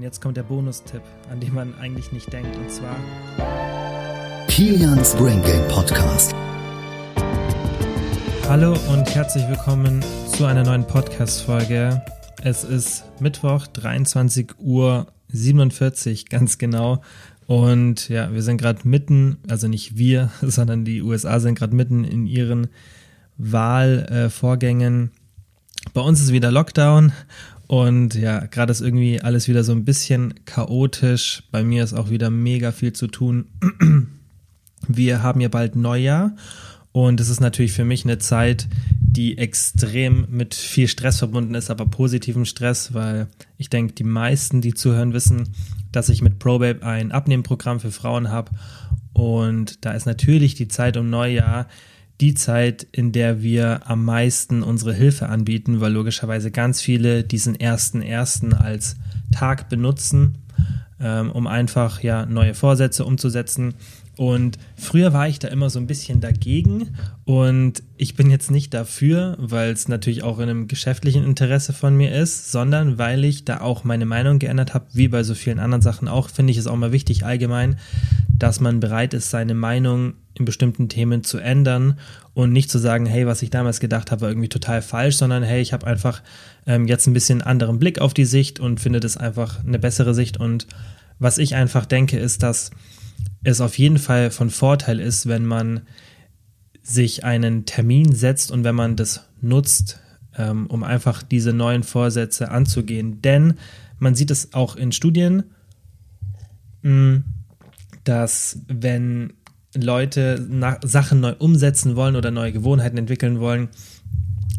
Und jetzt kommt der Bonustipp, an den man eigentlich nicht denkt, und zwar Kilians Brain Game Podcast. Hallo und herzlich willkommen zu einer neuen Podcast-Folge. Es ist Mittwoch, 23 Uhr 47, ganz genau. Und ja, wir sind gerade mitten, also nicht wir, sondern die USA sind gerade mitten in ihren Wahlvorgängen. Äh, Bei uns ist wieder Lockdown und ja, gerade ist irgendwie alles wieder so ein bisschen chaotisch. Bei mir ist auch wieder mega viel zu tun. Wir haben ja bald Neujahr und es ist natürlich für mich eine Zeit, die extrem mit viel Stress verbunden ist, aber positivem Stress, weil ich denke, die meisten, die zuhören, wissen, dass ich mit ProBabe ein Abnehmprogramm für Frauen habe. Und da ist natürlich die Zeit um Neujahr die Zeit, in der wir am meisten unsere Hilfe anbieten, weil logischerweise ganz viele diesen ersten ersten als Tag benutzen, ähm, um einfach ja neue Vorsätze umzusetzen. Und früher war ich da immer so ein bisschen dagegen und ich bin jetzt nicht dafür, weil es natürlich auch in einem geschäftlichen Interesse von mir ist, sondern weil ich da auch meine Meinung geändert habe, wie bei so vielen anderen Sachen auch, finde ich es auch mal wichtig allgemein, dass man bereit ist, seine Meinung in bestimmten Themen zu ändern und nicht zu sagen, hey, was ich damals gedacht habe, war irgendwie total falsch, sondern hey, ich habe einfach ähm, jetzt ein bisschen anderen Blick auf die Sicht und finde das einfach eine bessere Sicht und was ich einfach denke, ist, dass es auf jeden Fall von Vorteil ist, wenn man sich einen Termin setzt und wenn man das nutzt, ähm, um einfach diese neuen Vorsätze anzugehen. Denn man sieht es auch in Studien, mh, mm, dass wenn Leute Sachen neu umsetzen wollen oder neue Gewohnheiten entwickeln wollen,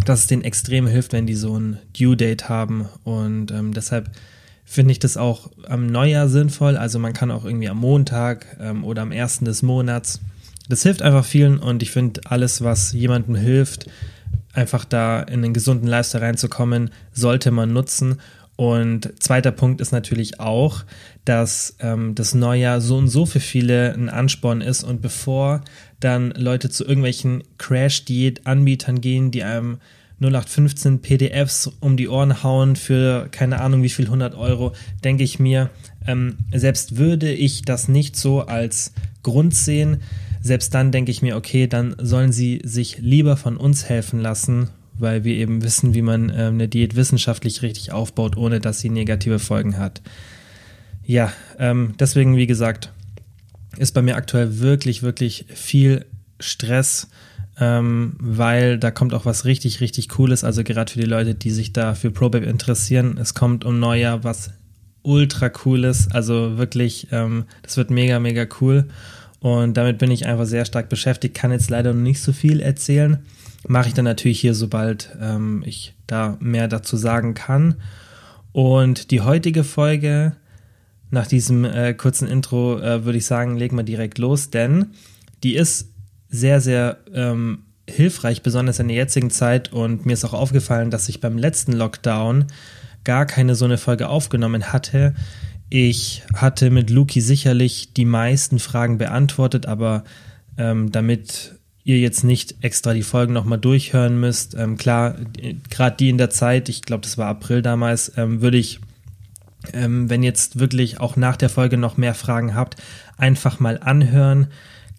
dass es denen extrem hilft, wenn die so ein Due Date haben. Und ähm, deshalb finde ich das auch am Neujahr sinnvoll. Also man kann auch irgendwie am Montag ähm, oder am ersten des Monats. Das hilft einfach vielen und ich finde alles, was jemandem hilft, einfach da in einen gesunden Lifestyle reinzukommen, sollte man nutzen. Und zweiter Punkt ist natürlich auch, dass ähm, das Neujahr so und so für viele ein Ansporn ist und bevor dann Leute zu irgendwelchen Crash-Diät-Anbietern gehen, die einem 0815 PDFs um die Ohren hauen für keine Ahnung wie viel 100 Euro, denke ich mir, ähm, selbst würde ich das nicht so als Grund sehen, selbst dann denke ich mir, okay, dann sollen sie sich lieber von uns helfen lassen, weil wir eben wissen, wie man äh, eine Diät wissenschaftlich richtig aufbaut, ohne dass sie negative Folgen hat. Ja, ähm, deswegen, wie gesagt, ist bei mir aktuell wirklich, wirklich viel Stress ähm, weil da kommt auch was richtig, richtig Cooles. Also gerade für die Leute, die sich da für ProBabe interessieren. Es kommt um Neujahr was ultra cooles. Also wirklich, ähm, das wird mega, mega cool. Und damit bin ich einfach sehr stark beschäftigt. Kann jetzt leider noch nicht so viel erzählen. Mache ich dann natürlich hier, sobald ähm, ich da mehr dazu sagen kann. Und die heutige Folge, nach diesem äh, kurzen Intro, äh, würde ich sagen, legen wir direkt los, denn die ist sehr, sehr ähm, hilfreich, besonders in der jetzigen Zeit. Und mir ist auch aufgefallen, dass ich beim letzten Lockdown gar keine so eine Folge aufgenommen hatte. Ich hatte mit Luki sicherlich die meisten Fragen beantwortet, aber ähm, damit ihr jetzt nicht extra die Folgen nochmal durchhören müsst, ähm, klar, gerade die in der Zeit, ich glaube, das war April damals, ähm, würde ich, ähm, wenn jetzt wirklich auch nach der Folge noch mehr Fragen habt, einfach mal anhören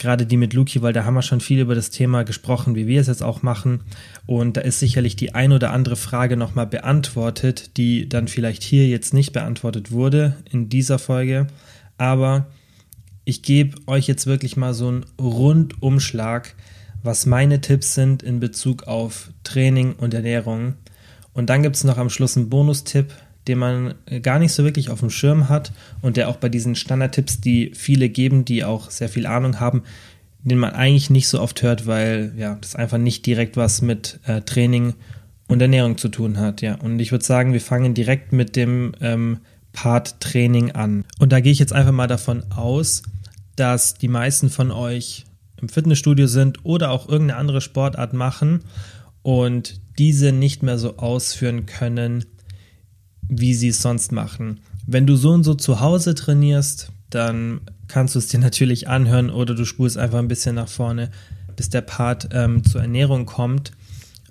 gerade die mit Luki, weil da haben wir schon viel über das Thema gesprochen, wie wir es jetzt auch machen. Und da ist sicherlich die ein oder andere Frage nochmal beantwortet, die dann vielleicht hier jetzt nicht beantwortet wurde in dieser Folge. Aber ich gebe euch jetzt wirklich mal so einen Rundumschlag, was meine Tipps sind in Bezug auf Training und Ernährung. Und dann gibt es noch am Schluss einen Bonustipp, den man gar nicht so wirklich auf dem Schirm hat und der auch bei diesen Standardtipps, die viele geben, die auch sehr viel Ahnung haben, den man eigentlich nicht so oft hört, weil ja, das einfach nicht direkt was mit äh, Training und Ernährung zu tun hat. Ja, und ich würde sagen, wir fangen direkt mit dem ähm, Part Training an. Und da gehe ich jetzt einfach mal davon aus, dass die meisten von euch im Fitnessstudio sind oder auch irgendeine andere Sportart machen und diese nicht mehr so ausführen können, wie sie es sonst machen. Wenn du so und so zu Hause trainierst, dann kannst du es dir natürlich anhören oder du spulst einfach ein bisschen nach vorne, bis der Part ähm, zur Ernährung kommt.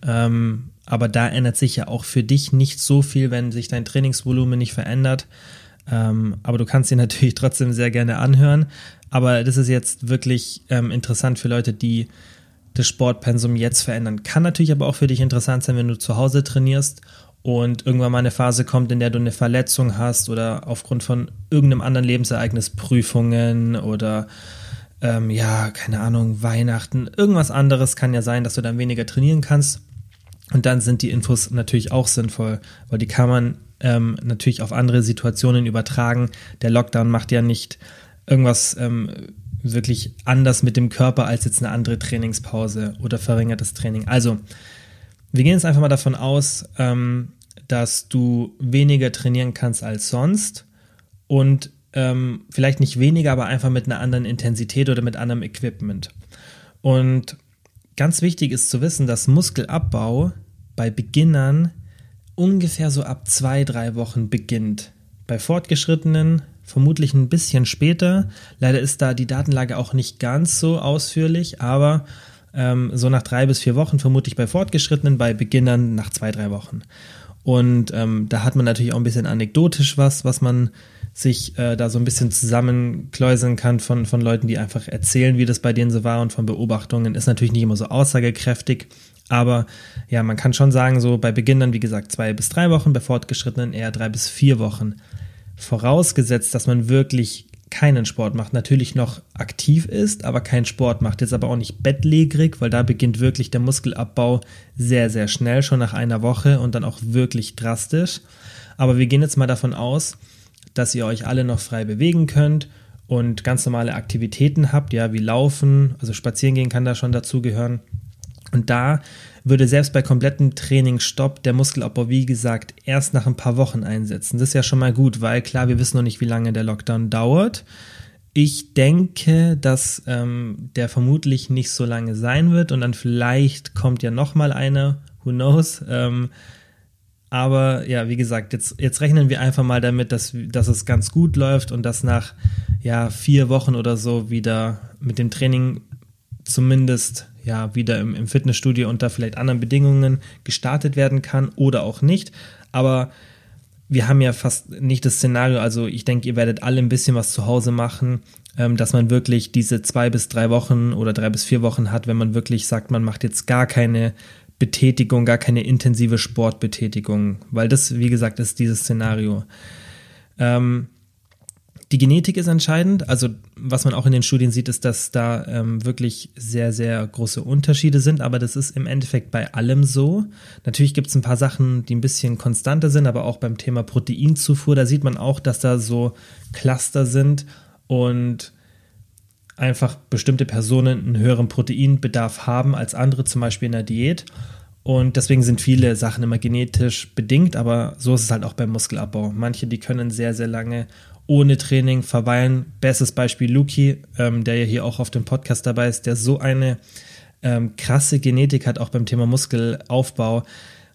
Ähm, aber da ändert sich ja auch für dich nicht so viel, wenn sich dein Trainingsvolumen nicht verändert. Ähm, aber du kannst ihn natürlich trotzdem sehr gerne anhören. Aber das ist jetzt wirklich ähm, interessant für Leute, die das Sportpensum jetzt verändern. Kann natürlich aber auch für dich interessant sein, wenn du zu Hause trainierst und irgendwann mal eine Phase kommt, in der du eine Verletzung hast oder aufgrund von irgendeinem anderen Lebensereignis, Prüfungen oder ähm, ja, keine Ahnung, Weihnachten, irgendwas anderes kann ja sein, dass du dann weniger trainieren kannst. Und dann sind die Infos natürlich auch sinnvoll, weil die kann man ähm, natürlich auf andere Situationen übertragen. Der Lockdown macht ja nicht irgendwas ähm, wirklich anders mit dem Körper als jetzt eine andere Trainingspause oder verringertes Training. Also, wir gehen jetzt einfach mal davon aus, ähm, dass du weniger trainieren kannst als sonst und ähm, vielleicht nicht weniger, aber einfach mit einer anderen Intensität oder mit anderem Equipment. Und ganz wichtig ist zu wissen, dass Muskelabbau bei Beginnern ungefähr so ab zwei, drei Wochen beginnt. Bei Fortgeschrittenen vermutlich ein bisschen später. Leider ist da die Datenlage auch nicht ganz so ausführlich, aber ähm, so nach drei bis vier Wochen vermutlich bei Fortgeschrittenen, bei Beginnern nach zwei, drei Wochen. Und ähm, da hat man natürlich auch ein bisschen anekdotisch was, was man sich äh, da so ein bisschen zusammenkläuseln kann von, von Leuten, die einfach erzählen, wie das bei denen so war und von Beobachtungen. Ist natürlich nicht immer so aussagekräftig, aber ja, man kann schon sagen, so bei Beginnern, wie gesagt, zwei bis drei Wochen, bei Fortgeschrittenen eher drei bis vier Wochen. Vorausgesetzt, dass man wirklich keinen Sport macht, natürlich noch aktiv ist, aber keinen Sport macht, jetzt aber auch nicht bettlägerig, weil da beginnt wirklich der Muskelabbau sehr, sehr schnell, schon nach einer Woche und dann auch wirklich drastisch. Aber wir gehen jetzt mal davon aus, dass ihr euch alle noch frei bewegen könnt und ganz normale Aktivitäten habt, ja, wie Laufen, also Spazieren gehen kann da schon dazugehören. Und da würde selbst bei komplettem Trainingsstopp der Muskelabbau, wie gesagt, erst nach ein paar Wochen einsetzen. Das ist ja schon mal gut, weil klar, wir wissen noch nicht, wie lange der Lockdown dauert. Ich denke, dass ähm, der vermutlich nicht so lange sein wird und dann vielleicht kommt ja noch mal einer, who knows. Ähm, aber ja, wie gesagt, jetzt, jetzt rechnen wir einfach mal damit, dass, dass es ganz gut läuft und dass nach ja, vier Wochen oder so wieder mit dem Training zumindest ja wieder im, im Fitnessstudio unter vielleicht anderen Bedingungen gestartet werden kann oder auch nicht. Aber wir haben ja fast nicht das Szenario, also ich denke, ihr werdet alle ein bisschen was zu Hause machen, ähm, dass man wirklich diese zwei bis drei Wochen oder drei bis vier Wochen hat, wenn man wirklich sagt, man macht jetzt gar keine Betätigung, gar keine intensive Sportbetätigung, weil das, wie gesagt, ist dieses Szenario. Ähm, die Genetik ist entscheidend. Also was man auch in den Studien sieht, ist, dass da ähm, wirklich sehr, sehr große Unterschiede sind. Aber das ist im Endeffekt bei allem so. Natürlich gibt es ein paar Sachen, die ein bisschen konstanter sind, aber auch beim Thema Proteinzufuhr, da sieht man auch, dass da so Cluster sind und einfach bestimmte Personen einen höheren Proteinbedarf haben als andere, zum Beispiel in der Diät. Und deswegen sind viele Sachen immer genetisch bedingt, aber so ist es halt auch beim Muskelabbau. Manche, die können sehr, sehr lange ohne Training verweilen. Bestes Beispiel Luki, ähm, der ja hier auch auf dem Podcast dabei ist, der so eine ähm, krasse Genetik hat, auch beim Thema Muskelaufbau.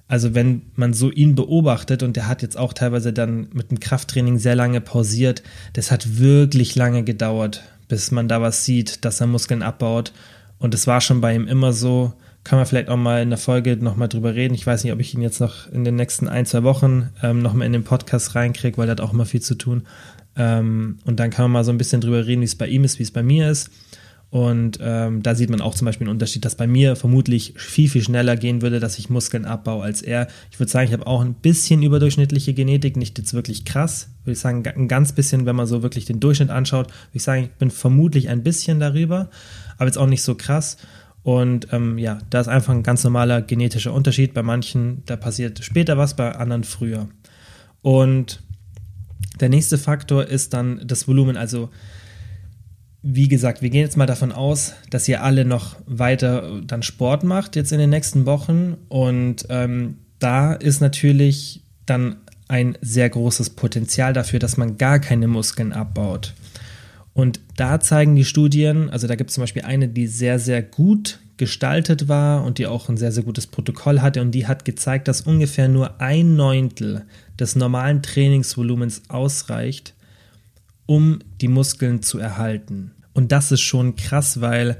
Also wenn man so ihn beobachtet und der hat jetzt auch teilweise dann mit dem Krafttraining sehr lange pausiert, das hat wirklich lange gedauert, bis man da was sieht, dass er Muskeln abbaut. Und es war schon bei ihm immer so, kann man vielleicht auch mal in der Folge nochmal drüber reden. Ich weiß nicht, ob ich ihn jetzt noch in den nächsten ein, zwei Wochen ähm, nochmal in den Podcast reinkriege, weil er hat auch immer viel zu tun. Ähm, und dann kann man mal so ein bisschen drüber reden, wie es bei ihm ist, wie es bei mir ist. Und ähm, da sieht man auch zum Beispiel einen Unterschied, dass bei mir vermutlich viel, viel schneller gehen würde, dass ich Muskeln abbaue als er. Ich würde sagen, ich habe auch ein bisschen überdurchschnittliche Genetik, nicht jetzt wirklich krass. Würde ich sagen, ein ganz bisschen, wenn man so wirklich den Durchschnitt anschaut, würde ich sagen, ich bin vermutlich ein bisschen darüber, aber jetzt auch nicht so krass. Und ähm, ja, da ist einfach ein ganz normaler genetischer Unterschied. Bei manchen, da passiert später was, bei anderen früher. Und der nächste Faktor ist dann das Volumen. Also, wie gesagt, wir gehen jetzt mal davon aus, dass ihr alle noch weiter dann Sport macht jetzt in den nächsten Wochen. Und ähm, da ist natürlich dann ein sehr großes Potenzial dafür, dass man gar keine Muskeln abbaut. Und da zeigen die Studien, also da gibt es zum Beispiel eine, die sehr, sehr gut gestaltet war und die auch ein sehr, sehr gutes Protokoll hatte und die hat gezeigt, dass ungefähr nur ein Neuntel des normalen Trainingsvolumens ausreicht, um die Muskeln zu erhalten. Und das ist schon krass, weil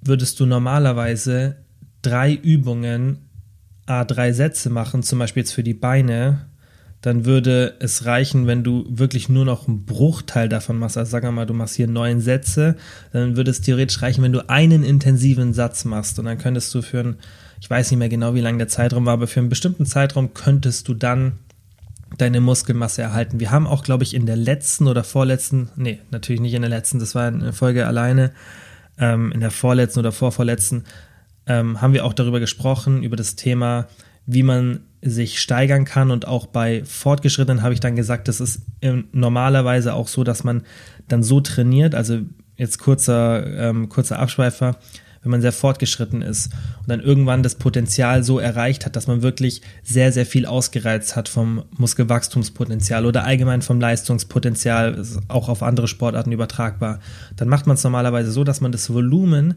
würdest du normalerweise drei Übungen, a drei Sätze machen, zum Beispiel jetzt für die Beine, dann würde es reichen, wenn du wirklich nur noch einen Bruchteil davon machst. Also sagen wir mal, du machst hier neun Sätze, dann würde es theoretisch reichen, wenn du einen intensiven Satz machst. Und dann könntest du für einen, ich weiß nicht mehr genau, wie lang der Zeitraum war, aber für einen bestimmten Zeitraum könntest du dann deine Muskelmasse erhalten. Wir haben auch, glaube ich, in der letzten oder vorletzten, nee, natürlich nicht in der letzten, das war eine Folge alleine, ähm, in der vorletzten oder vorvorletzten, ähm, haben wir auch darüber gesprochen, über das Thema, wie man sich steigern kann. Und auch bei Fortgeschrittenen habe ich dann gesagt, das ist normalerweise auch so, dass man dann so trainiert, also jetzt kurzer, ähm, kurzer Abschweifer, wenn man sehr fortgeschritten ist und dann irgendwann das Potenzial so erreicht hat, dass man wirklich sehr, sehr viel ausgereizt hat vom Muskelwachstumspotenzial oder allgemein vom Leistungspotenzial, auch auf andere Sportarten übertragbar, dann macht man es normalerweise so, dass man das Volumen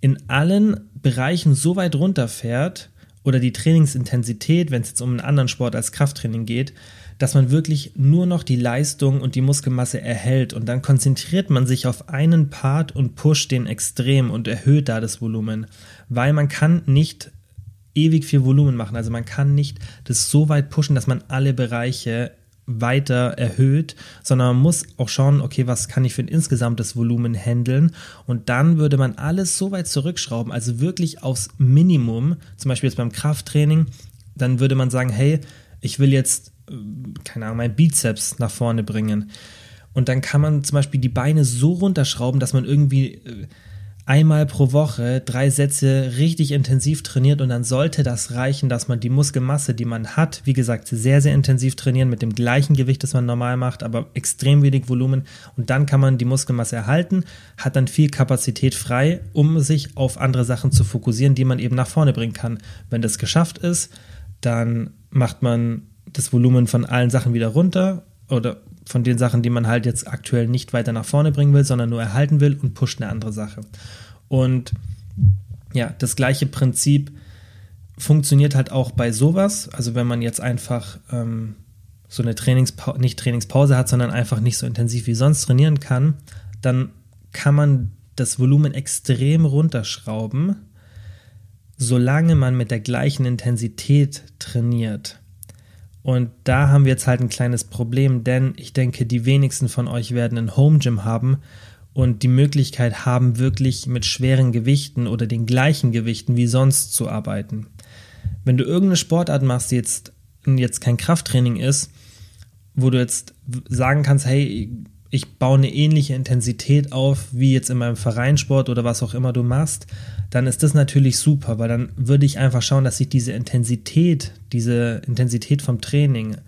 in allen Bereichen so weit runterfährt oder die Trainingsintensität, wenn es jetzt um einen anderen Sport als Krafttraining geht, dass man wirklich nur noch die Leistung und die Muskelmasse erhält. Und dann konzentriert man sich auf einen Part und pusht den extrem und erhöht da das Volumen, weil man kann nicht ewig viel Volumen machen, also man kann nicht das so weit pushen, dass man alle Bereiche weiter erhöht, sondern man muss auch schauen, okay, was kann ich für ein insgesamtes Volumen handeln und dann würde man alles so weit zurückschrauben, also wirklich aufs Minimum, zum Beispiel jetzt beim Krafttraining, dann würde man sagen, hey, ich will jetzt keine Ahnung, mein Bizeps nach vorne bringen. Und dann kann man zum Beispiel die Beine so runterschrauben, dass man irgendwie äh, einmal pro Woche drei Sätze richtig intensiv trainiert und dann sollte das reichen, dass man die Muskelmasse, die man hat, wie gesagt, sehr, sehr intensiv trainieren mit dem gleichen Gewicht, das man normal macht, aber extrem wenig Volumen und dann kann man die Muskelmasse erhalten, hat dann viel Kapazität frei, um sich auf andere Sachen zu fokussieren, die man eben nach vorne bringen kann. Wenn das geschafft ist, dann macht man das Volumen von allen Sachen wieder runter oder von den Sachen, die man halt jetzt aktuell nicht weiter nach vorne bringen will, sondern nur erhalten will und pusht eine andere Sache. Und ja, das gleiche Prinzip funktioniert halt auch bei sowas. Also wenn man jetzt einfach ähm, so eine Trainingspause, nicht Trainingspause hat, sondern einfach nicht so intensiv wie sonst trainieren kann, dann kann man das Volumen extrem runterschrauben, solange man mit der gleichen Intensität trainiert. Und da haben wir jetzt halt ein kleines Problem, denn ich denke, die wenigsten von euch werden ein Home Gym haben und die Möglichkeit haben, wirklich mit schweren Gewichten oder den gleichen Gewichten wie sonst zu arbeiten. Wenn du irgendeine Sportart machst, die jetzt, jetzt kein Krafttraining ist, wo du jetzt sagen kannst, hey, ich baue eine ähnliche Intensität auf wie jetzt in meinem Vereinssport oder was auch immer du machst, dann ist das natürlich super, weil dann würde ich einfach schauen, dass ich diese Intensität, diese Intensität vom Training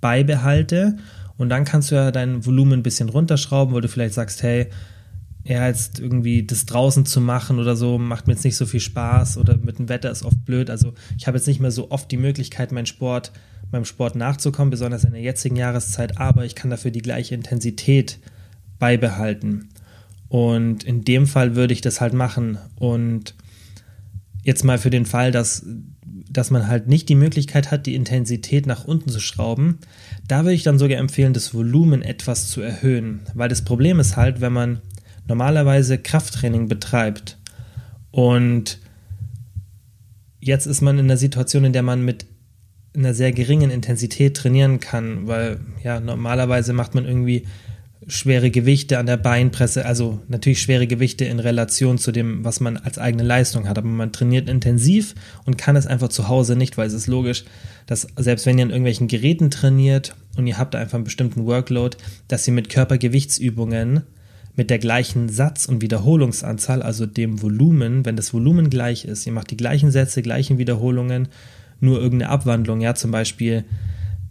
beibehalte und dann kannst du ja dein Volumen ein bisschen runterschrauben, weil du vielleicht sagst, hey, ja, jetzt irgendwie das draußen zu machen oder so, macht mir jetzt nicht so viel Spaß oder mit dem Wetter ist oft blöd. Also ich habe jetzt nicht mehr so oft die Möglichkeit, meinen Sport, meinem Sport nachzukommen, besonders in der jetzigen Jahreszeit, aber ich kann dafür die gleiche Intensität beibehalten. Und in dem Fall würde ich das halt machen. Und jetzt mal für den Fall, dass, dass man halt nicht die Möglichkeit hat, die Intensität nach unten zu schrauben, da würde ich dann sogar empfehlen, das Volumen etwas zu erhöhen. Weil das Problem ist halt, wenn man normalerweise Krafttraining betreibt und jetzt ist man in der Situation, in der man mit einer sehr geringen Intensität trainieren kann, weil ja normalerweise macht man irgendwie schwere Gewichte an der Beinpresse, also natürlich schwere Gewichte in Relation zu dem, was man als eigene Leistung hat. Aber man trainiert intensiv und kann es einfach zu Hause nicht, weil es ist logisch, dass selbst wenn ihr an irgendwelchen Geräten trainiert und ihr habt einfach einen bestimmten Workload, dass ihr mit Körpergewichtsübungen mit der gleichen Satz- und Wiederholungsanzahl, also dem Volumen, wenn das Volumen gleich ist, ihr macht die gleichen Sätze, gleichen Wiederholungen, nur irgendeine Abwandlung, ja, zum Beispiel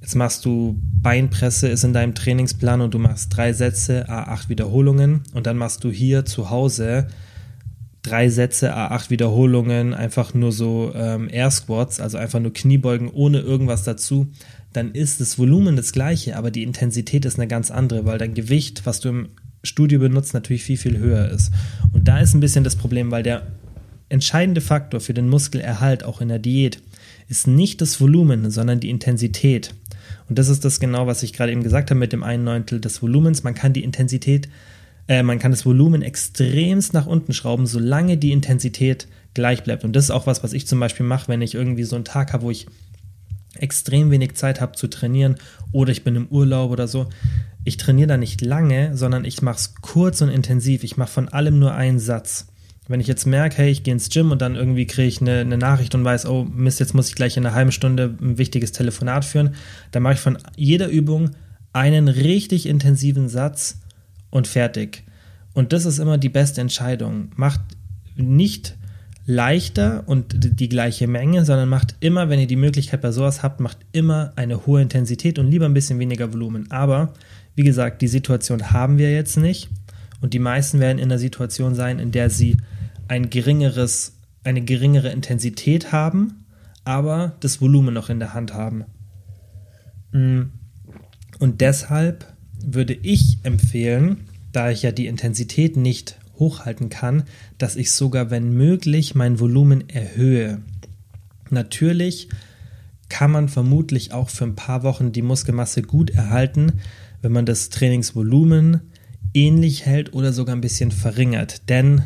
Jetzt machst du Beinpresse, ist in deinem Trainingsplan und du machst drei Sätze, A8 Wiederholungen und dann machst du hier zu Hause drei Sätze, A8 Wiederholungen, einfach nur so ähm, Air Squats, also einfach nur Kniebeugen ohne irgendwas dazu, dann ist das Volumen das gleiche, aber die Intensität ist eine ganz andere, weil dein Gewicht, was du im Studio benutzt, natürlich viel, viel höher ist. Und da ist ein bisschen das Problem, weil der entscheidende Faktor für den Muskelerhalt auch in der Diät ist nicht das Volumen, sondern die Intensität. Und das ist das genau, was ich gerade eben gesagt habe mit dem einen Neuntel des Volumens. Man kann die Intensität, äh, man kann das Volumen extremst nach unten schrauben, solange die Intensität gleich bleibt. Und das ist auch was, was ich zum Beispiel mache, wenn ich irgendwie so einen Tag habe, wo ich extrem wenig Zeit habe zu trainieren oder ich bin im Urlaub oder so, ich trainiere da nicht lange, sondern ich mache es kurz und intensiv. Ich mache von allem nur einen Satz. Wenn ich jetzt merke, hey, ich gehe ins Gym und dann irgendwie kriege ich eine, eine, Nachricht und weiß, oh Mist, jetzt muss ich gleich in einer halben Stunde ein wichtiges Telefonat führen, dann mache ich von jeder Übung einen richtig intensiven Satz und fertig. Und das ist immer die beste Entscheidung. Macht nicht leichter und die gleiche Menge, sondern macht immer, wenn ihr die Möglichkeit bei sowas habt, macht immer eine hohe Intensität und lieber ein bisschen weniger Volumen. Aber wie gesagt, die Situation haben wir jetzt nicht und die meisten werden in der Situation sein, in der sie ein geringeres, eine geringere Intensität haben, aber das Volumen noch in der Hand haben. Mm. Und deshalb würde ich empfehlen, da ich ja die Intensität nicht hochhalten kann, dass ich sogar, wenn möglich, mein Volumen erhöhe. Natürlich kann man vermutlich auch für ein paar Wochen die Muskelmasse gut erhalten, wenn man das Trainingsvolumen ähnlich hält oder sogar ein bisschen verringert. Denn,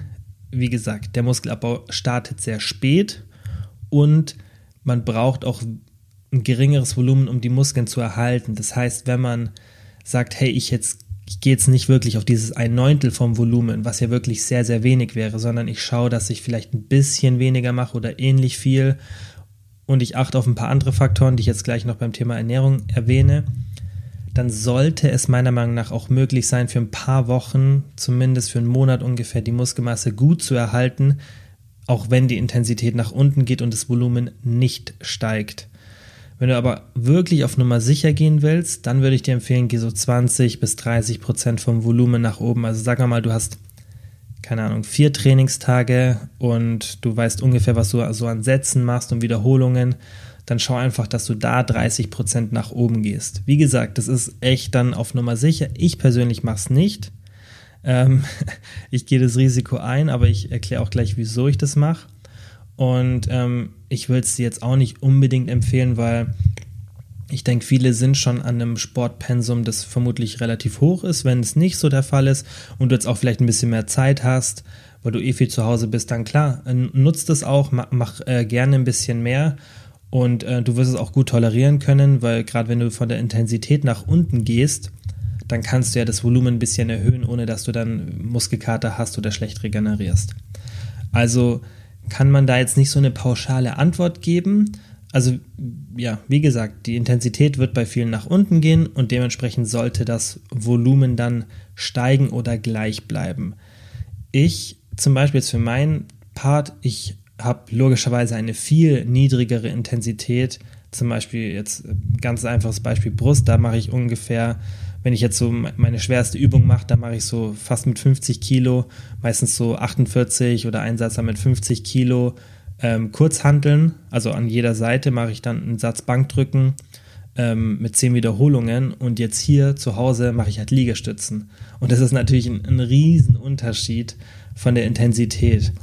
wie gesagt, der Muskelabbau startet sehr spät und man braucht auch ein geringeres Volumen, um die Muskeln zu erhalten. Das heißt, wenn man sagt, hey, ich jetzt ich gehe jetzt nicht wirklich auf dieses ein Neuntel vom Volumen, was ja wirklich sehr, sehr wenig wäre, sondern ich schaue, dass ich vielleicht ein bisschen weniger mache oder ähnlich viel und ich achte auf ein paar andere Faktoren, die ich jetzt gleich noch beim Thema Ernährung erwähne, dann sollte es meiner Meinung nach auch möglich sein, für ein paar Wochen, zumindest für einen Monat ungefähr, die Muskelmasse gut zu erhalten, auch wenn die Intensität nach unten geht und das Volumen nicht steigt. Wenn du aber wirklich auf Nummer sicher gehen willst, dann würde ich dir empfehlen, geh so 20 bis 30 Prozent vom Volumen nach oben. Also sag mal, du hast, keine Ahnung, vier Trainingstage und du weißt ungefähr, was du so an Sätzen machst und Wiederholungen. Dann schau einfach, dass du da 30 Prozent nach oben gehst. Wie gesagt, das ist echt dann auf Nummer sicher. Ich persönlich mache es nicht. Ähm, ich gehe das Risiko ein, aber ich erkläre auch gleich, wieso ich das mache. Und ähm, ich würde es dir jetzt auch nicht unbedingt empfehlen, weil ich denke, viele sind schon an einem Sportpensum, das vermutlich relativ hoch ist. Wenn es nicht so der Fall ist und du jetzt auch vielleicht ein bisschen mehr Zeit hast, weil du eh viel zu Hause bist, dann klar, äh, nutzt es auch, mach, mach äh, gerne ein bisschen mehr und äh, du wirst es auch gut tolerieren können, weil gerade wenn du von der Intensität nach unten gehst, dann kannst du ja das Volumen ein bisschen erhöhen, ohne dass du dann Muskelkater hast oder schlecht regenerierst. Also kann man da jetzt nicht so eine pauschale Antwort geben. Also ja, wie gesagt, die Intensität wird bei vielen nach unten gehen und dementsprechend sollte das Volumen dann steigen oder gleich bleiben. Ich zum Beispiel jetzt für meinen Part, ich habe logischerweise eine viel niedrigere Intensität. Zum Beispiel jetzt ganz einfaches Beispiel Brust, da mache ich ungefähr wenn ich jetzt so meine schwerste Übung mache, dann mache ich so fast mit 50 Kilo, meistens so 48 oder Einsatzer mit 50 Kilo ähm, Kurzhanteln. Also an jeder Seite mache ich dann einen Satz Bankdrücken ähm, mit 10 Wiederholungen und jetzt hier zu Hause mache ich halt Liegestützen. Und das ist natürlich ein, ein Riesenunterschied von der Intensität.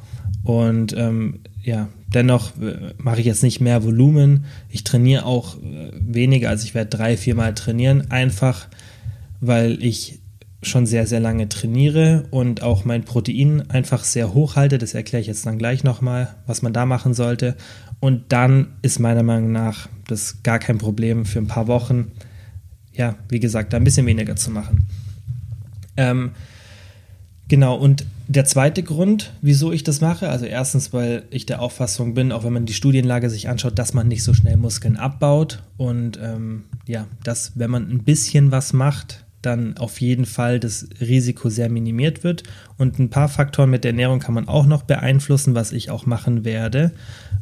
Und ähm, ja, dennoch äh, mache ich jetzt nicht mehr Volumen. Ich trainiere auch äh, weniger, also ich werde drei, viermal trainieren, einfach weil ich schon sehr, sehr lange trainiere und auch mein Protein einfach sehr hoch halte. Das erkläre ich jetzt dann gleich nochmal, was man da machen sollte. Und dann ist meiner Meinung nach das gar kein Problem für ein paar Wochen, ja, wie gesagt, da ein bisschen weniger zu machen. Ähm, genau, und der zweite Grund, wieso ich das mache, also erstens, weil ich der Auffassung bin, auch wenn man die Studienlage sich anschaut, dass man nicht so schnell Muskeln abbaut und ähm, ja, dass wenn man ein bisschen was macht, dann auf jeden Fall das Risiko sehr minimiert wird. Und ein paar Faktoren mit der Ernährung kann man auch noch beeinflussen, was ich auch machen werde,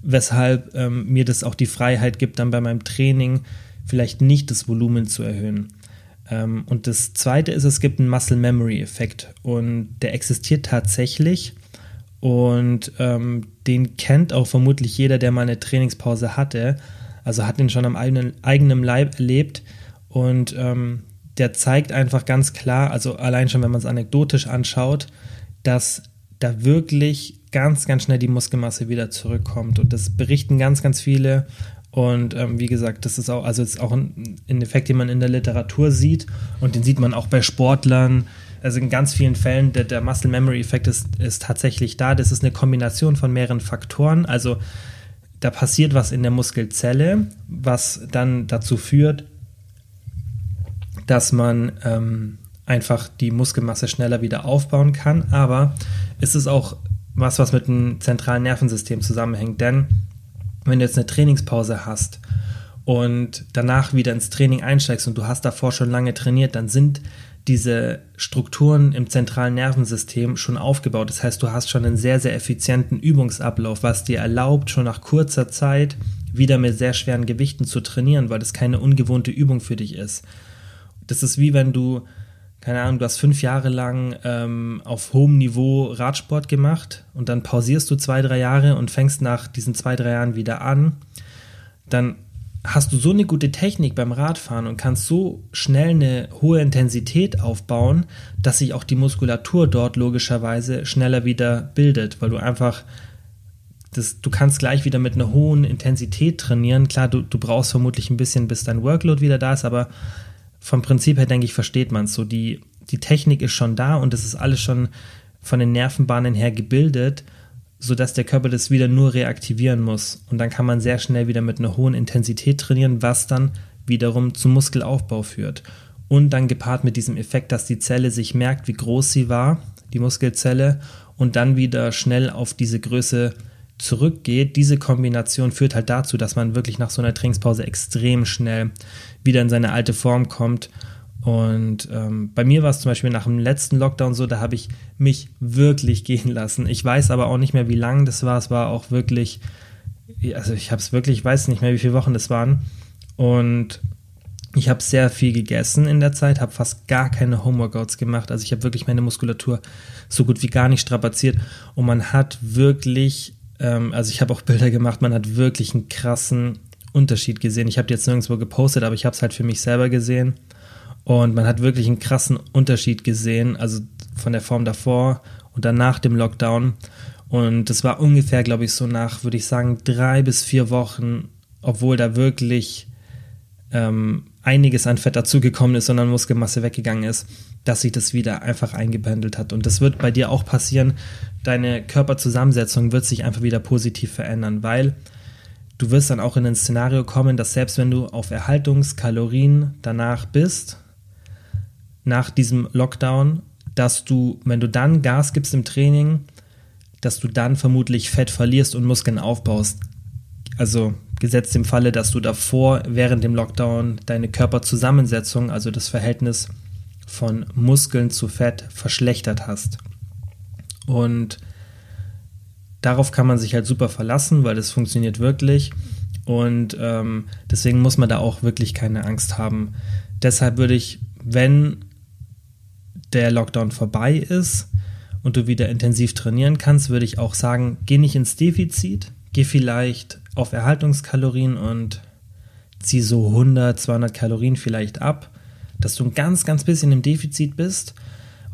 weshalb ähm, mir das auch die Freiheit gibt, dann bei meinem Training vielleicht nicht das Volumen zu erhöhen. Ähm, und das Zweite ist, es gibt einen Muscle Memory Effekt und der existiert tatsächlich. Und ähm, den kennt auch vermutlich jeder, der mal eine Trainingspause hatte. Also hat den schon am eigenen, eigenen Leib erlebt. Und ähm, der zeigt einfach ganz klar, also allein schon, wenn man es anekdotisch anschaut, dass da wirklich ganz, ganz schnell die Muskelmasse wieder zurückkommt. Und das berichten ganz, ganz viele. Und ähm, wie gesagt, das ist auch, also ist auch ein, Effekt, den man in der Literatur sieht und den sieht man auch bei Sportlern. Also in ganz vielen Fällen, der, der Muscle Memory Effekt ist, ist tatsächlich da. Das ist eine Kombination von mehreren Faktoren. Also da passiert was in der Muskelzelle, was dann dazu führt, dass man ähm, einfach die Muskelmasse schneller wieder aufbauen kann. Aber es ist auch was, was mit dem zentralen Nervensystem zusammenhängt. Denn wenn du jetzt eine Trainingspause hast und danach wieder ins Training einsteigst und du hast davor schon lange trainiert, dann sind diese Strukturen im zentralen Nervensystem schon aufgebaut. Das heißt, du hast schon einen sehr, sehr effizienten Übungsablauf, was dir erlaubt, schon nach kurzer Zeit wieder mit sehr schweren Gewichten zu trainieren, weil das keine ungewohnte Übung für dich ist. Das ist wie wenn du, keine Ahnung, du hast fünf Jahre lang ähm, auf hohem Niveau Radsport gemacht und dann pausierst du zwei, drei Jahre und fängst nach diesen zwei, drei Jahren wieder an. Dann hast du so eine gute Technik beim Radfahren und kannst so schnell eine hohe Intensität aufbauen, dass sich auch die Muskulatur dort logischerweise schneller wieder bildet, weil du einfach das, du kannst gleich wieder mit einer hohen Intensität trainieren. Klar, du, du brauchst vermutlich ein bisschen, bis dein Workload wieder da ist, aber vom Prinzip her, denke ich, versteht man es so. Die, die Technik ist schon da und es ist alles schon von den Nervenbahnen her gebildet sodass der Körper das wieder nur reaktivieren muss. Und dann kann man sehr schnell wieder mit einer hohen Intensität trainieren, was dann wiederum zum Muskelaufbau führt. Und dann gepaart mit diesem Effekt, dass die Zelle sich merkt, wie groß sie war, die Muskelzelle, und dann wieder schnell auf diese Größe zurückgeht. Diese Kombination führt halt dazu, dass man wirklich nach so einer Trainingspause extrem schnell wieder in seine alte Form kommt und ähm, bei mir war es zum Beispiel nach dem letzten Lockdown so, da habe ich mich wirklich gehen lassen. Ich weiß aber auch nicht mehr, wie lang das war. Es war auch wirklich, also ich habe es wirklich, ich weiß nicht mehr, wie viele Wochen das waren. Und ich habe sehr viel gegessen in der Zeit, habe fast gar keine Homeworkouts gemacht. Also ich habe wirklich meine Muskulatur so gut wie gar nicht strapaziert. Und man hat wirklich, ähm, also ich habe auch Bilder gemacht, man hat wirklich einen krassen Unterschied gesehen. Ich habe jetzt nirgendwo gepostet, aber ich habe es halt für mich selber gesehen. Und man hat wirklich einen krassen Unterschied gesehen, also von der Form davor und dann nach dem Lockdown. Und das war ungefähr, glaube ich, so nach, würde ich sagen, drei bis vier Wochen, obwohl da wirklich ähm, einiges an Fett dazugekommen ist, sondern Muskelmasse weggegangen ist, dass sich das wieder einfach eingependelt hat. Und das wird bei dir auch passieren. Deine Körperzusammensetzung wird sich einfach wieder positiv verändern, weil du wirst dann auch in ein Szenario kommen, dass selbst wenn du auf Erhaltungskalorien danach bist, nach diesem Lockdown, dass du, wenn du dann Gas gibst im Training, dass du dann vermutlich Fett verlierst und Muskeln aufbaust. Also gesetzt im Falle, dass du davor während dem Lockdown deine Körperzusammensetzung, also das Verhältnis von Muskeln zu Fett verschlechtert hast. Und darauf kann man sich halt super verlassen, weil das funktioniert wirklich. Und ähm, deswegen muss man da auch wirklich keine Angst haben. Deshalb würde ich, wenn der Lockdown vorbei ist und du wieder intensiv trainieren kannst, würde ich auch sagen, geh nicht ins Defizit, geh vielleicht auf Erhaltungskalorien und zieh so 100, 200 Kalorien vielleicht ab, dass du ein ganz, ganz bisschen im Defizit bist,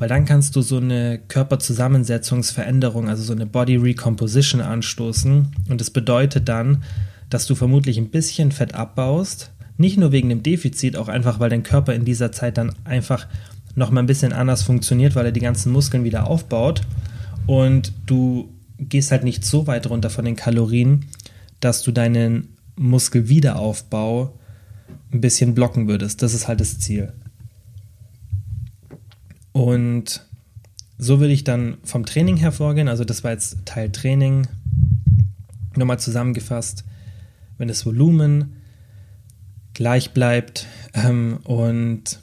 weil dann kannst du so eine Körperzusammensetzungsveränderung, also so eine Body Recomposition anstoßen und das bedeutet dann, dass du vermutlich ein bisschen Fett abbaust, nicht nur wegen dem Defizit, auch einfach, weil dein Körper in dieser Zeit dann einfach noch mal ein bisschen anders funktioniert, weil er die ganzen Muskeln wieder aufbaut und du gehst halt nicht so weit runter von den Kalorien, dass du deinen Muskelwiederaufbau ein bisschen blocken würdest. Das ist halt das Ziel. Und so würde ich dann vom Training hervorgehen. Also das war jetzt Teil Training. Nochmal zusammengefasst, wenn das Volumen gleich bleibt ähm, und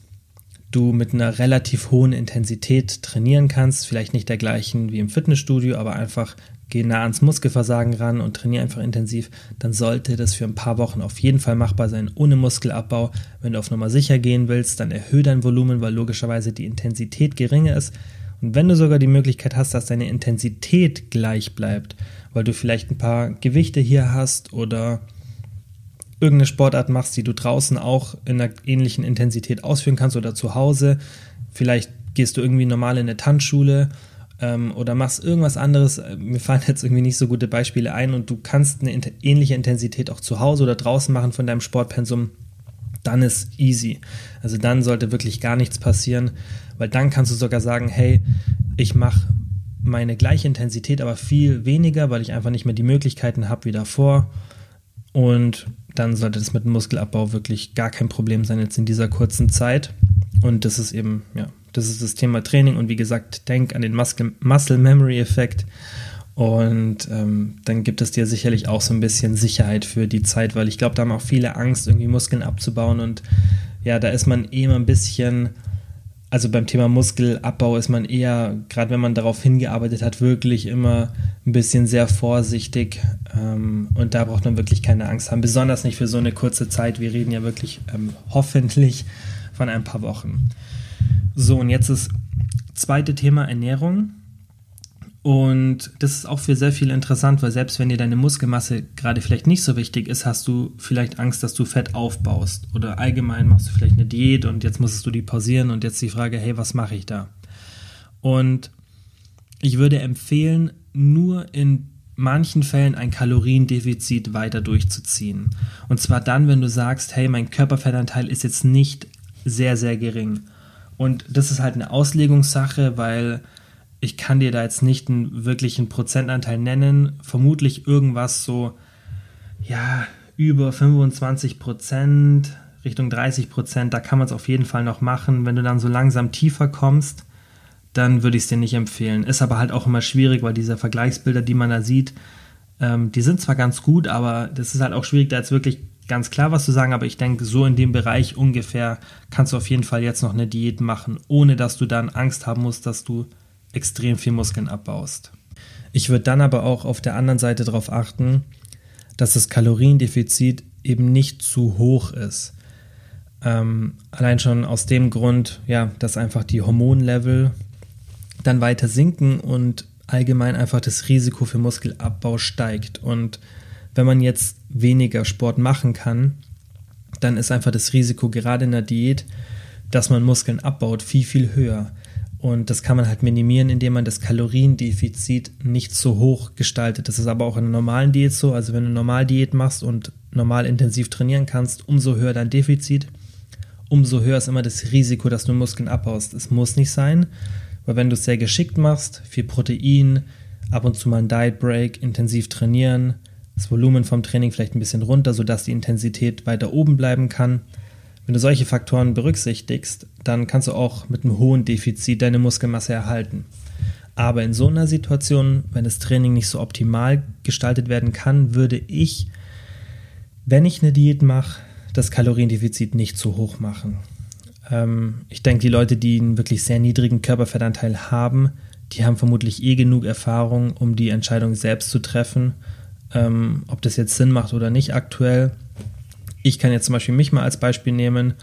du mit einer relativ hohen Intensität trainieren kannst, vielleicht nicht der gleichen wie im Fitnessstudio, aber einfach geh nah ans Muskelversagen ran und trainiere einfach intensiv, dann sollte das für ein paar Wochen auf jeden Fall machbar sein, ohne Muskelabbau. Wenn du auf Nummer sicher gehen willst, dann erhöhe dein Volumen, weil logischerweise die Intensität geringer ist. Und wenn du sogar die Möglichkeit hast, dass deine Intensität gleich bleibt, weil du vielleicht ein paar Gewichte hier hast oder irgendeine Sportart machst, die du draußen auch in einer ähnlichen Intensität ausführen kannst oder zu Hause. Vielleicht gehst du irgendwie normal in eine Tanzschule ähm, oder machst irgendwas anderes. Äh, mir fallen jetzt irgendwie nicht so gute Beispiele ein und du kannst eine ähnliche Intensität auch zu Hause oder draußen machen von deinem Sportpensum. Dann ist easy. Also dann sollte wirklich gar nichts passieren, weil dann kannst du sogar sagen, hey, ich mache meine gleiche Intensität, aber viel weniger, weil ich einfach nicht mehr die Möglichkeiten habe wie davor Und dann sollte das mit dem Muskelabbau wirklich gar kein Problem sein jetzt in dieser kurzen Zeit. Und das ist eben, ja, das ist das Thema Training. Und wie gesagt, denk an den Muscle, Muscle Memory Effekt. Und ähm, dann gibt es dir sicherlich auch so ein bisschen Sicherheit für die Zeit, weil ich glaube, da haben auch viele Angst, irgendwie Muskeln abzubauen. Und ja, da ist man eh immer ein bisschen also beim Thema Muskelabbau ist man eher, gerade wenn man darauf hingearbeitet hat, wirklich immer ein bisschen sehr vorsichtig ähm, und da braucht man wirklich keine Angst haben, besonders nicht für so eine kurze Zeit. Wir reden ja wirklich ähm, hoffentlich von ein paar Wochen. So, und jetzt das zweite Thema Ernährung. Und das ist auch für sehr viele interessant, weil selbst wenn dir deine Muskelmasse gerade vielleicht nicht so wichtig ist, hast du vielleicht Angst, dass du Fett aufbaust. Oder allgemein machst du vielleicht eine Diät und jetzt musstest du die pausieren und jetzt die Frage, hey, was mache ich da? Und ich würde empfehlen, nur in manchen Fällen ein Kaloriendefizit weiter durchzuziehen. Und zwar dann, wenn du sagst, hey, mein Körperfettanteil ist jetzt nicht sehr, sehr gering. Und das ist halt eine Auslegungssache, weil ich kann dir da jetzt nicht einen wirklichen Prozentanteil nennen. Vermutlich irgendwas so, ja, über 25 Prozent, Richtung 30 Prozent. Da kann man es auf jeden Fall noch machen. Wenn du dann so langsam tiefer kommst, dann würde ich es dir nicht empfehlen. Ist aber halt auch immer schwierig, weil diese Vergleichsbilder, die man da sieht, ähm, die sind zwar ganz gut, aber das ist halt auch schwierig, da jetzt wirklich ganz klar was zu sagen, aber ich denke, so in dem Bereich ungefähr kannst du auf jeden Fall jetzt noch eine Diät machen, ohne dass du dann Angst haben musst, dass du extrem viel Muskeln abbaust. Ich würde dann aber auch auf der anderen Seite darauf achten, dass das Kaloriendefizit eben nicht zu hoch ist. Ähm, allein schon aus dem Grund, ja, dass einfach die Hormonlevel dann weiter sinken und allgemein einfach das Risiko für Muskelabbau steigt. Und wenn man jetzt weniger Sport machen kann, dann ist einfach das Risiko gerade in der Diät, dass man Muskeln abbaut, viel, viel höher. Und das kann man halt minimieren, indem man das Kaloriendefizit nicht so hoch gestaltet. Das ist aber auch in einer normalen Diät so. Also wenn du normal Diät machst und normal intensiv trainieren kannst, umso höher dein Defizit, umso höher ist immer das Risiko, dass du Muskeln abbaust. Es muss nicht sein, weil wenn du es sehr geschickt machst, viel Protein, ab und zu mal ein Diet Break, intensiv trainieren, das Volumen vom Training vielleicht ein bisschen runter, sodass die Intensität weiter oben bleiben kann, wenn du solche Faktoren berücksichtigst, dann kannst du auch mit einem hohen Defizit deine Muskelmasse erhalten. Aber in so einer Situation, wenn das Training nicht so optimal gestaltet werden kann, würde ich, wenn ich eine Diät mache, das Kaloriendefizit nicht zu hoch machen. Ähm, ich denke, die Leute, die einen wirklich sehr niedrigen Körperfettanteil haben, die haben vermutlich eh genug Erfahrung, um die Entscheidung selbst zu treffen, ähm, ob das jetzt Sinn macht oder nicht aktuell. Ich kann jetzt zum Beispiel mich mal als Beispiel nehmen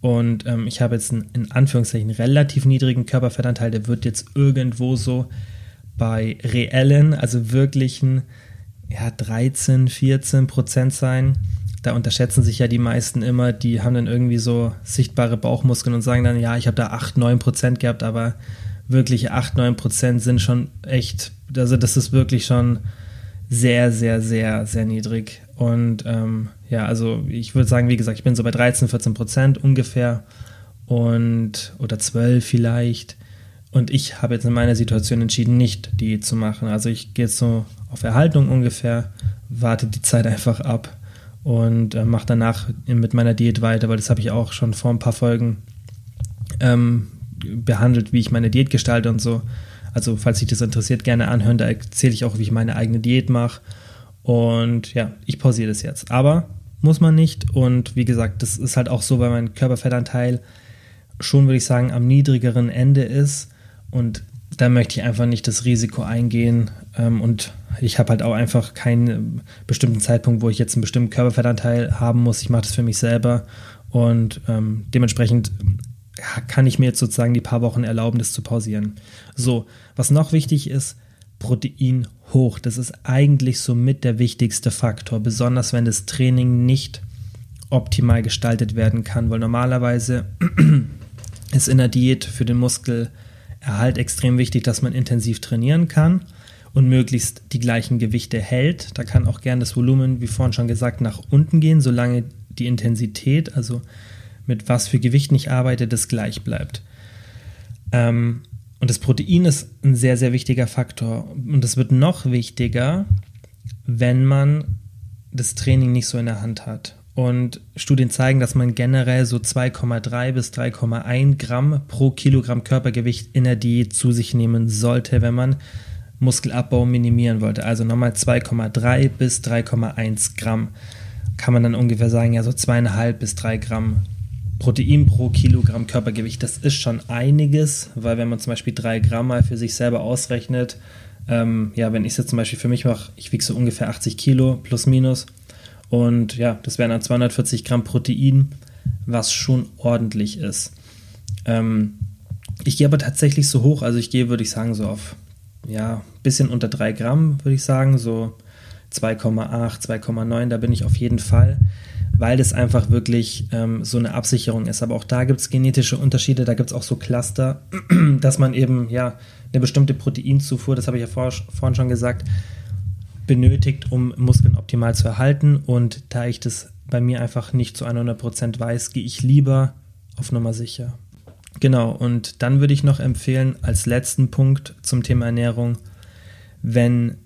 und ähm, ich habe jetzt einen in Anführungszeichen relativ niedrigen Körperfettanteil, der wird jetzt irgendwo so bei reellen, also wirklichen, ja, 13, 14 Prozent sein. Da unterschätzen sich ja die meisten immer, die haben dann irgendwie so sichtbare Bauchmuskeln und sagen dann, ja, ich habe da 8, 9 Prozent gehabt, aber wirkliche 8, 9 Prozent sind schon echt, also das ist wirklich schon sehr, sehr, sehr, sehr niedrig. Und ähm, ja, also ich würde sagen, wie gesagt, ich bin so bei 13, 14 Prozent ungefähr und oder 12 vielleicht. Und ich habe jetzt in meiner Situation entschieden, nicht die zu machen. Also ich gehe jetzt so auf Erhaltung ungefähr, warte die Zeit einfach ab und äh, mache danach mit meiner Diät weiter, weil das habe ich auch schon vor ein paar Folgen ähm, behandelt, wie ich meine Diät gestalte und so. Also falls sich das interessiert, gerne anhören. Da erzähle ich auch, wie ich meine eigene Diät mache. Und ja, ich pausiere das jetzt. Aber muss man nicht. Und wie gesagt, das ist halt auch so, weil mein Körperfettanteil schon, würde ich sagen, am niedrigeren Ende ist. Und da möchte ich einfach nicht das Risiko eingehen. Ähm, und ich habe halt auch einfach keinen bestimmten Zeitpunkt, wo ich jetzt einen bestimmten Körperfettanteil haben muss. Ich mache das für mich selber. Und ähm, dementsprechend kann ich mir jetzt sozusagen die paar Wochen erlauben, das zu pausieren. So, was noch wichtig ist, Protein hoch. Das ist eigentlich somit der wichtigste Faktor, besonders wenn das Training nicht optimal gestaltet werden kann, weil normalerweise ist in der Diät für den Muskelerhalt extrem wichtig, dass man intensiv trainieren kann und möglichst die gleichen Gewichte hält. Da kann auch gern das Volumen, wie vorhin schon gesagt, nach unten gehen, solange die Intensität, also mit was für Gewichten ich arbeite, das gleich bleibt. Ähm, und das Protein ist ein sehr, sehr wichtiger Faktor. Und es wird noch wichtiger, wenn man das Training nicht so in der Hand hat. Und Studien zeigen, dass man generell so 2,3 bis 3,1 Gramm pro Kilogramm Körpergewicht in der Diät zu sich nehmen sollte, wenn man Muskelabbau minimieren wollte. Also nochmal 2,3 bis 3,1 Gramm. Kann man dann ungefähr sagen, ja, so zweieinhalb bis drei Gramm Protein pro Kilogramm Körpergewicht. Das ist schon einiges, weil wenn man zum Beispiel drei Gramm mal für sich selber ausrechnet, ähm, ja, wenn ich es jetzt zum Beispiel für mich mache, ich wiege so ungefähr 80 Kilo plus minus und ja, das wären dann 240 Gramm Protein, was schon ordentlich ist. Ähm, ich gehe aber tatsächlich so hoch, also ich gehe, würde ich sagen, so auf, ja, bisschen unter 3 Gramm, würde ich sagen, so 2,8, 2,9, da bin ich auf jeden Fall, weil das einfach wirklich ähm, so eine Absicherung ist. Aber auch da gibt es genetische Unterschiede, da gibt es auch so Cluster, dass man eben, ja, eine bestimmte Proteinzufuhr, das habe ich ja vor, vorhin schon gesagt, benötigt, um Muskeln optimal zu erhalten. Und da ich das bei mir einfach nicht zu 100% weiß, gehe ich lieber auf Nummer sicher. Genau, und dann würde ich noch empfehlen, als letzten Punkt zum Thema Ernährung, wenn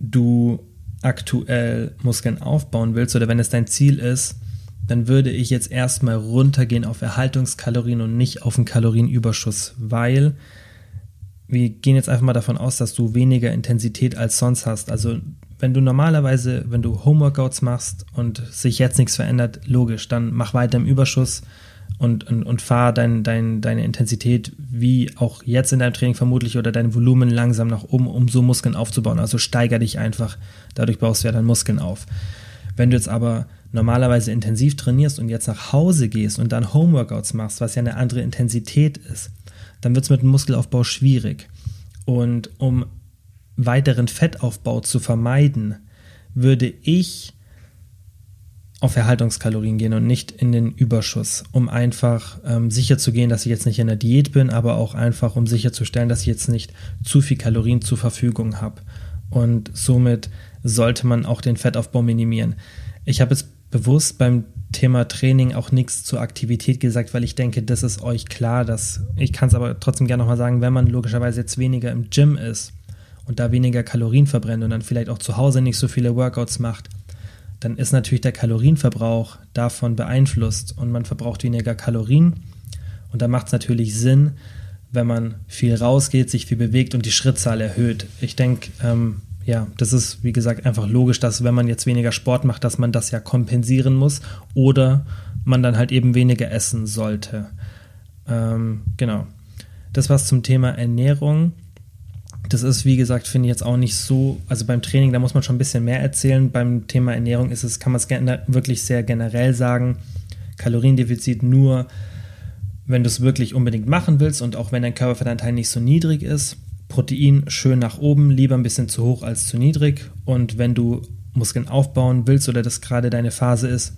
du aktuell Muskeln aufbauen willst oder wenn es dein Ziel ist, dann würde ich jetzt erstmal runtergehen auf Erhaltungskalorien und nicht auf einen Kalorienüberschuss, weil wir gehen jetzt einfach mal davon aus, dass du weniger Intensität als sonst hast. Also wenn du normalerweise, wenn du Homeworkouts machst und sich jetzt nichts verändert, logisch, dann mach weiter im Überschuss und, und, und fahr dein, dein, deine Intensität wie auch jetzt in deinem Training vermutlich oder dein Volumen langsam nach oben, um so Muskeln aufzubauen. Also steiger dich einfach, dadurch baust du ja dann Muskeln auf. Wenn du jetzt aber normalerweise intensiv trainierst und jetzt nach Hause gehst und dann Homeworkouts machst, was ja eine andere Intensität ist, dann wird es mit dem Muskelaufbau schwierig. Und um weiteren Fettaufbau zu vermeiden, würde ich auf Erhaltungskalorien gehen und nicht in den Überschuss, um einfach ähm, sicherzugehen, dass ich jetzt nicht in der Diät bin, aber auch einfach, um sicherzustellen, dass ich jetzt nicht zu viel Kalorien zur Verfügung habe. Und somit sollte man auch den Fettaufbau minimieren. Ich habe jetzt bewusst beim Thema Training auch nichts zur Aktivität gesagt, weil ich denke, das ist euch klar, dass ich kann es aber trotzdem gerne nochmal sagen, wenn man logischerweise jetzt weniger im Gym ist und da weniger Kalorien verbrennt und dann vielleicht auch zu Hause nicht so viele Workouts macht, dann ist natürlich der Kalorienverbrauch davon beeinflusst und man verbraucht weniger Kalorien und da macht es natürlich Sinn, wenn man viel rausgeht, sich viel bewegt und die Schrittzahl erhöht. Ich denke, ähm, ja, das ist, wie gesagt, einfach logisch, dass wenn man jetzt weniger Sport macht, dass man das ja kompensieren muss oder man dann halt eben weniger essen sollte. Ähm, genau. Das war's zum Thema Ernährung. Das ist, wie gesagt, finde ich jetzt auch nicht so, also beim Training, da muss man schon ein bisschen mehr erzählen. Beim Thema Ernährung ist es, kann man es wirklich sehr generell sagen. Kaloriendefizit nur, wenn du es wirklich unbedingt machen willst und auch wenn dein Körperfettanteil nicht so niedrig ist. Protein schön nach oben, lieber ein bisschen zu hoch als zu niedrig. Und wenn du Muskeln aufbauen willst oder das gerade deine Phase ist,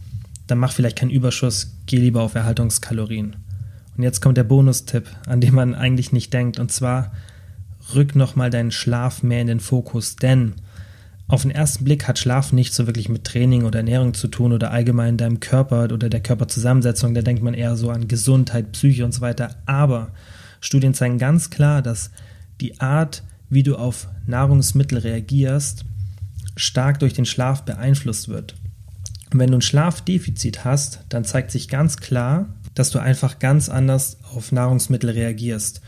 dann mach vielleicht keinen Überschuss, geh lieber auf Erhaltungskalorien. Und jetzt kommt der Bonustipp, an den man eigentlich nicht denkt. Und zwar rück nochmal deinen Schlaf mehr in den Fokus, denn auf den ersten Blick hat Schlaf nicht so wirklich mit Training oder Ernährung zu tun oder allgemein deinem Körper oder der Körperzusammensetzung. Da denkt man eher so an Gesundheit, Psyche und so weiter. Aber Studien zeigen ganz klar, dass die Art, wie du auf Nahrungsmittel reagierst, stark durch den Schlaf beeinflusst wird. Und wenn du ein Schlafdefizit hast, dann zeigt sich ganz klar, dass du einfach ganz anders auf Nahrungsmittel reagierst.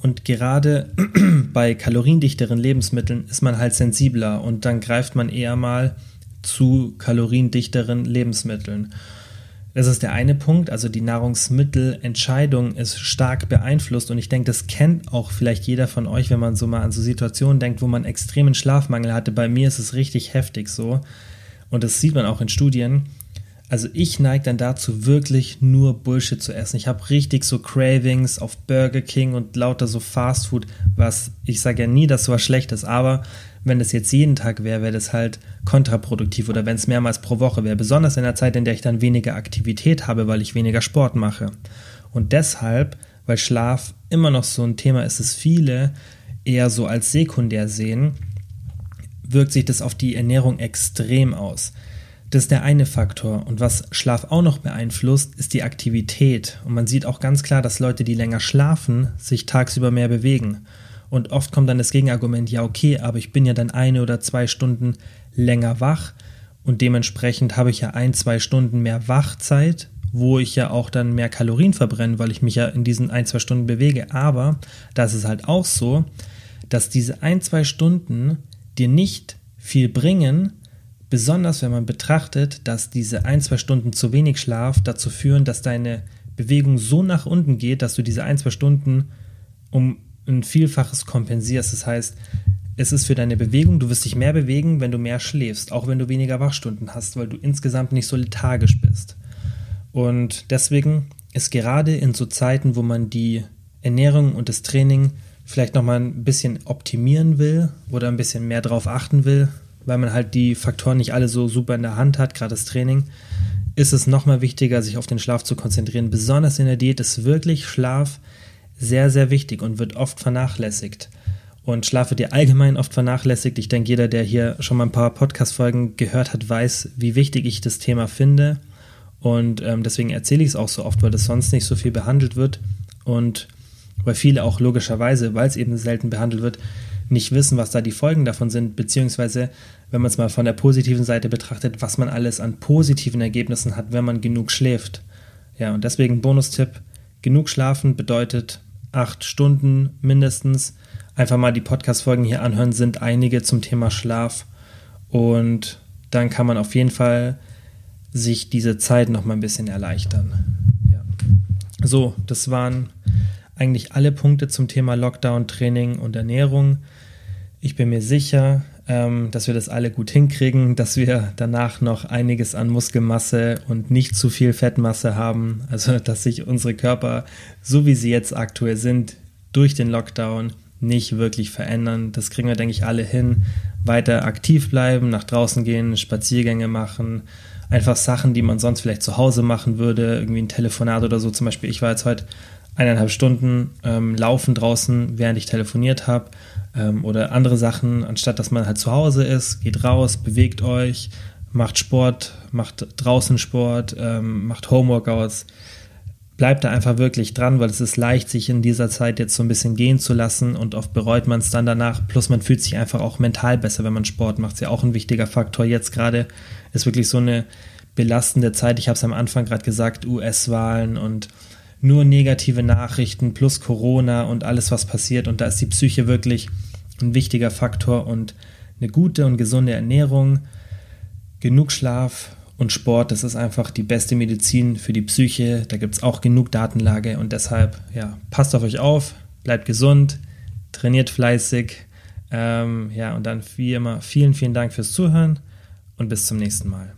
Und gerade bei kaloriendichteren Lebensmitteln ist man halt sensibler und dann greift man eher mal zu kaloriendichteren Lebensmitteln. Das ist der eine Punkt, also die Nahrungsmittelentscheidung ist stark beeinflusst und ich denke, das kennt auch vielleicht jeder von euch, wenn man so mal an so Situationen denkt, wo man extremen Schlafmangel hatte. Bei mir ist es richtig heftig so und das sieht man auch in Studien. Also ich neige dann dazu, wirklich nur Bullshit zu essen. Ich habe richtig so Cravings auf Burger King und lauter so Fast Food, was ich sage ja nie, dass sowas schlecht ist, aber wenn das jetzt jeden Tag wäre, wäre das halt kontraproduktiv oder wenn es mehrmals pro Woche wäre, besonders in der Zeit, in der ich dann weniger Aktivität habe, weil ich weniger Sport mache. Und deshalb, weil Schlaf immer noch so ein Thema ist, es viele eher so als sekundär sehen, wirkt sich das auf die Ernährung extrem aus. Das ist der eine Faktor. Und was Schlaf auch noch beeinflusst, ist die Aktivität. Und man sieht auch ganz klar, dass Leute, die länger schlafen, sich tagsüber mehr bewegen. Und oft kommt dann das Gegenargument, ja, okay, aber ich bin ja dann eine oder zwei Stunden länger wach und dementsprechend habe ich ja ein, zwei Stunden mehr Wachzeit, wo ich ja auch dann mehr Kalorien verbrenne, weil ich mich ja in diesen ein, zwei Stunden bewege. Aber da ist halt auch so, dass diese ein, zwei Stunden dir nicht viel bringen, besonders wenn man betrachtet, dass diese ein, zwei Stunden zu wenig Schlaf dazu führen, dass deine Bewegung so nach unten geht, dass du diese ein, zwei Stunden um ein Vielfaches kompensierst. Das heißt, es ist für deine Bewegung, du wirst dich mehr bewegen, wenn du mehr schläfst, auch wenn du weniger Wachstunden hast, weil du insgesamt nicht so lethargisch bist. Und deswegen ist gerade in so Zeiten, wo man die Ernährung und das Training vielleicht nochmal ein bisschen optimieren will oder ein bisschen mehr drauf achten will, weil man halt die Faktoren nicht alle so super in der Hand hat, gerade das Training, ist es nochmal wichtiger, sich auf den Schlaf zu konzentrieren. Besonders in der Diät ist wirklich Schlaf sehr, sehr wichtig und wird oft vernachlässigt. Und Schlaf wird ja allgemein oft vernachlässigt. Ich denke, jeder, der hier schon mal ein paar Podcast-Folgen gehört hat, weiß, wie wichtig ich das Thema finde. Und ähm, deswegen erzähle ich es auch so oft, weil das sonst nicht so viel behandelt wird. Und weil viele auch logischerweise, weil es eben selten behandelt wird, nicht wissen, was da die Folgen davon sind, beziehungsweise, wenn man es mal von der positiven Seite betrachtet, was man alles an positiven Ergebnissen hat, wenn man genug schläft. Ja, und deswegen Bonustipp, genug schlafen bedeutet acht Stunden mindestens. Einfach mal die Podcast-Folgen hier anhören, sind einige zum Thema Schlaf. Und dann kann man auf jeden Fall sich diese Zeit noch mal ein bisschen erleichtern. Ja. So, das waren eigentlich alle Punkte zum Thema Lockdown, Training und Ernährung. Ich bin mir sicher, ähm, dass wir das alle gut hinkriegen, dass wir danach noch einiges an Muskelmasse und nicht zu viel Fettmasse haben. Also, dass sich unsere Körper, so wie sie jetzt aktuell sind, durch den Lockdown nicht wirklich verändern. Das kriegen wir, denke ich, alle hin. Weiter aktiv bleiben, nach draußen gehen, Spaziergänge machen, einfach Sachen, die man sonst vielleicht zu Hause machen würde, irgendwie ein Telefonat oder so. Zum Beispiel, ich war jetzt heute eineinhalb Stunden ähm, laufen draußen, während ich telefoniert habe ähm, oder andere Sachen, anstatt dass man halt zu Hause ist, geht raus, bewegt euch, macht Sport, macht draußen Sport, ähm, macht Homeworkouts. Bleibt da einfach wirklich dran, weil es ist leicht, sich in dieser Zeit jetzt so ein bisschen gehen zu lassen und oft bereut man es dann danach. Plus man fühlt sich einfach auch mental besser, wenn man Sport macht. Ist ja auch ein wichtiger Faktor. Jetzt gerade ist wirklich so eine belastende Zeit. Ich habe es am Anfang gerade gesagt, US-Wahlen und nur negative Nachrichten plus Corona und alles, was passiert. Und da ist die Psyche wirklich ein wichtiger Faktor und eine gute und gesunde Ernährung, genug Schlaf und Sport, das ist einfach die beste Medizin für die Psyche. Da gibt es auch genug Datenlage und deshalb, ja, passt auf euch auf, bleibt gesund, trainiert fleißig. Ähm, ja, und dann wie immer vielen, vielen Dank fürs Zuhören und bis zum nächsten Mal.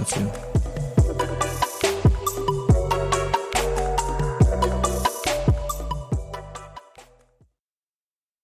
dafür.